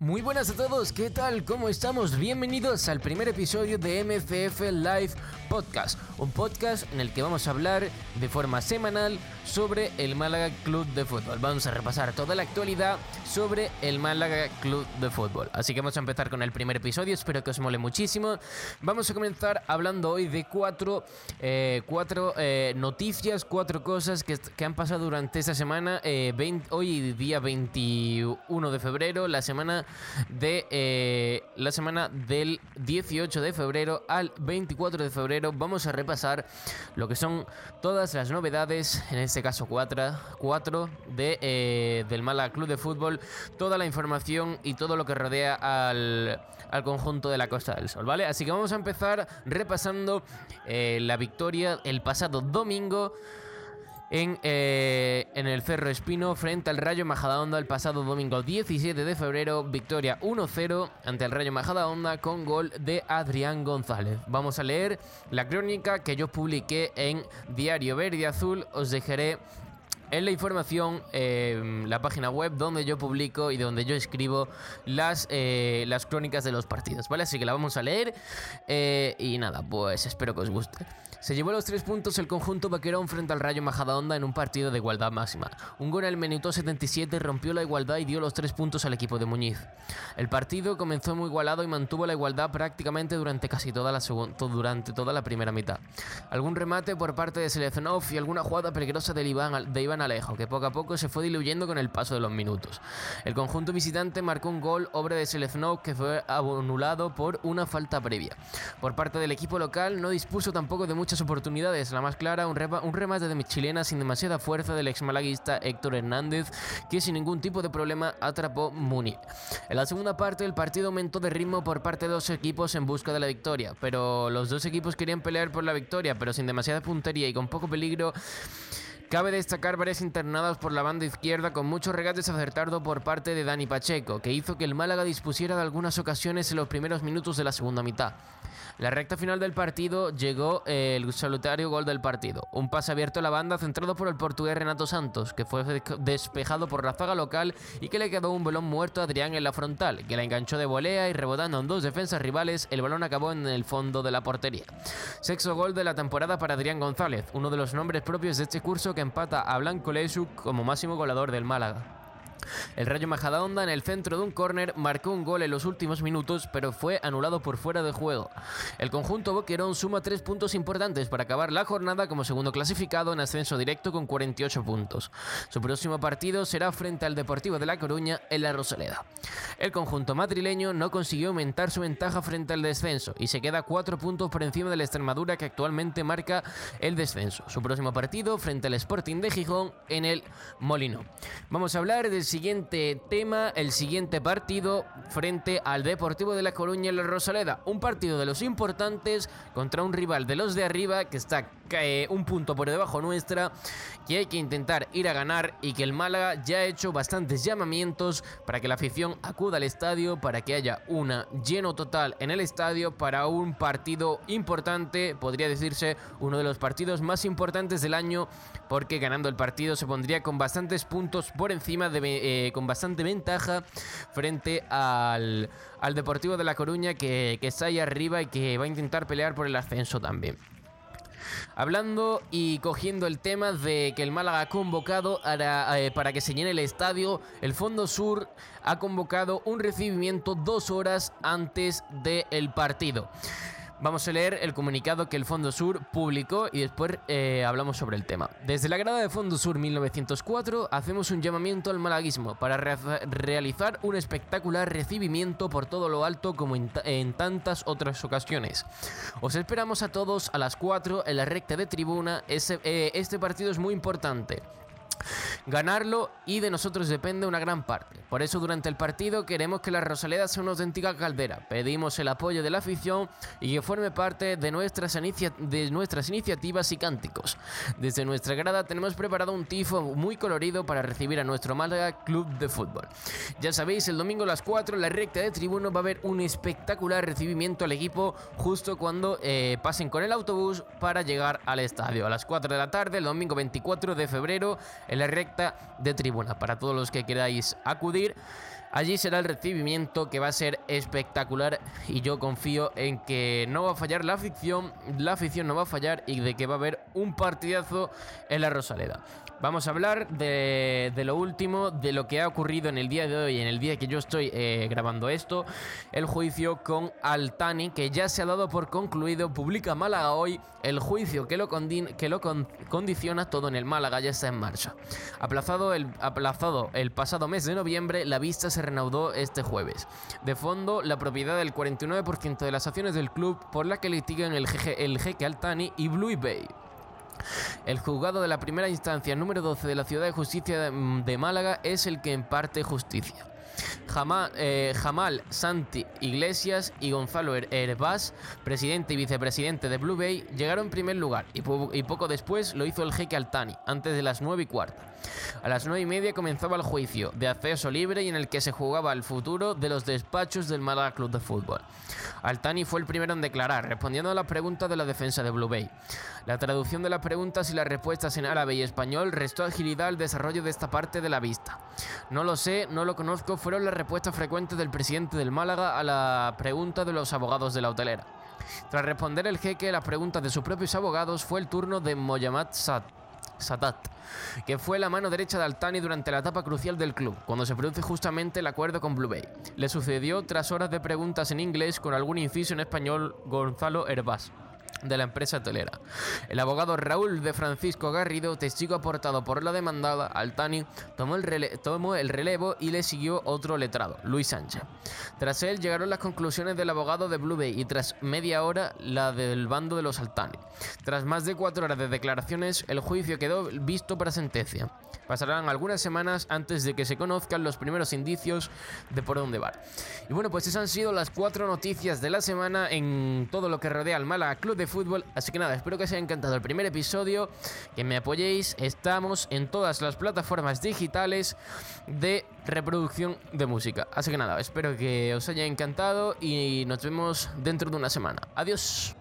Muy buenas a todos, ¿qué tal? ¿Cómo estamos? Bienvenidos al primer episodio de MCF Live Podcast, un podcast en el que vamos a hablar de forma semanal sobre el Málaga Club de Fútbol. Vamos a repasar toda la actualidad sobre el Málaga Club de Fútbol. Así que vamos a empezar con el primer episodio, espero que os mole muchísimo. Vamos a comenzar hablando hoy de cuatro, eh, cuatro eh, noticias, cuatro cosas que, que, han pasado durante esta semana. Eh, 20, hoy día 21 de febrero, la semana de la semana del 18 de febrero al 24 de febrero vamos a repasar lo que son todas las novedades, en este caso 4, cuatro de, eh, del Málaga Club de Fútbol, toda la información y todo lo que rodea al, al, conjunto de la Costa del Sol, ¿vale? Así que vamos a empezar repasando eh, la victoria el pasado domingo en, eh, en, el Cerro Espino frente al Rayo Majadahonda el pasado domingo 17 de febrero. Victoria 1-0 ante el Rayo Majadahonda con gol de Adrián González. Vamos a leer la crónica que yo publiqué en Diario Verde Azul. Os dejaré en la información, eh, la página web donde yo publico y donde yo escribo las, eh, las crónicas de los partidos, ¿vale? Así que la vamos a leer eh, y nada, pues espero que os guste. Se llevó los tres puntos el conjunto vaquerón frente al Rayo Majadahonda en un partido de igualdad máxima. Un gol al minuto 77 rompió la igualdad y dio los tres puntos al equipo de Muñiz. El partido comenzó muy igualado y mantuvo la igualdad prácticamente durante casi toda la, durante toda la primera mitad. Algún remate por parte de Seleznov y alguna jugada peligrosa de Iván Alejo, que poco a poco se fue diluyendo con el paso de los minutos. El conjunto visitante marcó un gol, obra de Seleznov, que fue anulado por una falta previa. Por parte del equipo local no dispuso tampoco de muchas oportunidades. La más clara, un, rema, un remate de chilena sin demasiada fuerza del ex malaguista Héctor Hernández, que sin ningún tipo de problema atrapó Munir. En la segunda parte, el partido aumentó de ritmo por parte de dos equipos en busca de la victoria, pero los dos equipos querían pelear por la victoria, pero sin demasiada puntería y con poco peligro. Cabe destacar varias internadas por la banda izquierda con muchos regates acertados por parte de Dani Pacheco, que hizo que el Málaga dispusiera de algunas ocasiones en los primeros minutos de la segunda mitad. La recta final del partido llegó el solitario gol del partido. Un pase abierto a la banda centrado por el portugués Renato Santos, que fue despejado por la zaga local y que le quedó un balón muerto a Adrián en la frontal, que la enganchó de volea y rebotando en dos defensas rivales, el balón acabó en el fondo de la portería. Sexto gol de la temporada para Adrián González, uno de los nombres propios de este curso empata a Blanco Lesu como máximo goleador del Málaga. El Rayo Majadahonda en el centro de un córner marcó un gol en los últimos minutos, pero fue anulado por fuera de juego. El conjunto boquerón suma tres puntos importantes para acabar la jornada como segundo clasificado en ascenso directo con 48 puntos. Su próximo partido será frente al Deportivo de La Coruña en la Rosaleda. El conjunto madrileño no consiguió aumentar su ventaja frente al descenso y se queda cuatro puntos por encima de la Extremadura que actualmente marca el descenso. Su próximo partido frente al Sporting de Gijón en el Molino. Vamos a hablar del siguiente tema, el siguiente partido frente al Deportivo de La Coruña en la Rosaleda. Un partido de los importantes contra un rival de los de arriba que está eh, un punto por debajo nuestra, que hay que intentar ir a ganar y que el Málaga ya ha hecho bastantes llamamientos para que la afición acuda al estadio, para que haya un lleno total en el estadio para un partido importante, podría decirse uno de los partidos más importantes del año, porque ganando el partido se pondría con bastantes puntos por encima de eh, con bastante ventaja frente al, al Deportivo de La Coruña que, que está ahí arriba y que va a intentar pelear por el ascenso también. Hablando y cogiendo el tema de que el Málaga ha convocado para, eh, para, que se llene el estadio, el Fondo Sur ha convocado un recibimiento dos horas antes del partido. Vamos a leer el comunicado que el Fondo Sur publicó y después eh, hablamos sobre el tema. Desde la grada de Fondo Sur 1904 hacemos un llamamiento al malaguismo para re realizar un espectacular recibimiento por todo lo alto como en, tantas otras ocasiones. Os esperamos a todos a las 4 en la recta de tribuna. Eh, este partido es muy importante ganarlo y de nosotros depende una gran parte. Por eso durante el partido queremos que la Rosaleda sea una auténtica caldera. Pedimos el apoyo de la afición y que forme parte de nuestras, inicia de nuestras iniciativas y cánticos. Desde nuestra grada tenemos preparado un tifo muy colorido para recibir a nuestro Málaga Club de Fútbol. Ya sabéis, el domingo a las 4 en la recta de tribuno va a haber un espectacular recibimiento al equipo justo cuando eh, pasen con el autobús para llegar al estadio. A las 4 de la tarde, el domingo 24 de febrero, en la recta de tribuna. Para todos los que queráis acudir, Allí será el recibimiento que va a ser espectacular y yo confío en que no va a fallar la afición, la afición no va a fallar y de que va a haber un partidazo en la Rosaleda. Vamos a hablar de, lo último, de lo que ha ocurrido en el día de hoy, en el día que yo estoy eh, grabando esto, el juicio con Altani, que ya se ha dado por concluido, publica Málaga hoy, el juicio que lo, que lo condiciona todo en el Málaga ya está en marcha. Aplazado el, pasado mes de noviembre, la vista se reanudó este jueves. De fondo, la propiedad del 49% de las acciones del club por la que litigan el, el jeque Altani y Blue Bay. El juzgado de la primera instancia número 12 de la Ciudad de Justicia de Málaga es el que imparte justicia. Eh, Jamal, Santi Iglesias y Gonzalo Herbás, presidente y vicepresidente de Blue Bay, llegaron en primer lugar y, poco después lo hizo el jeque Altani, antes de las 9 y cuarta. A las 9 y media comenzaba el juicio de acceso libre y en el que se jugaba el futuro de los despachos del Málaga Club de Fútbol. Altani fue el primero en declarar, respondiendo a las preguntas de la defensa de Blue Bay. La traducción de las preguntas y las respuestas en árabe y español restó agilidad al desarrollo de esta parte de la vista. No lo sé, no lo conozco, fueron las respuestas frecuentes del presidente del Málaga a la pregunta de los abogados de la hotelera. Tras responder el jeque a las preguntas de sus propios abogados, fue el turno de Mohamed Sadat, que fue la mano derecha de Altani durante la etapa crucial del club, cuando se produce justamente el acuerdo con Blue Bay. Le sucedió, tras horas de preguntas en inglés con algún inciso en español, Gonzalo Herbás de la empresa hotelera. El abogado Raúl de Francisco Garrido, testigo aportado por la demandada, Altani, tomó el, tomó el relevo y le siguió otro letrado, Luis Sánchez. Tras él llegaron las conclusiones del abogado de Blue Bay y tras media hora la del bando de los Altani. Tras más de cuatro horas de declaraciones, el juicio quedó visto para sentencia. Pasarán algunas semanas antes de que se conozcan los primeros indicios de por dónde va. Y bueno, pues esas han sido las cuatro noticias de la semana en todo lo que rodea al Málaga Club de Fútbol. Así que nada, espero que os haya encantado el primer episodio, que me apoyéis. Estamos en todas las plataformas digitales de reproducción de música. Así que nada, espero que os haya encantado y nos vemos dentro de una semana. Adiós.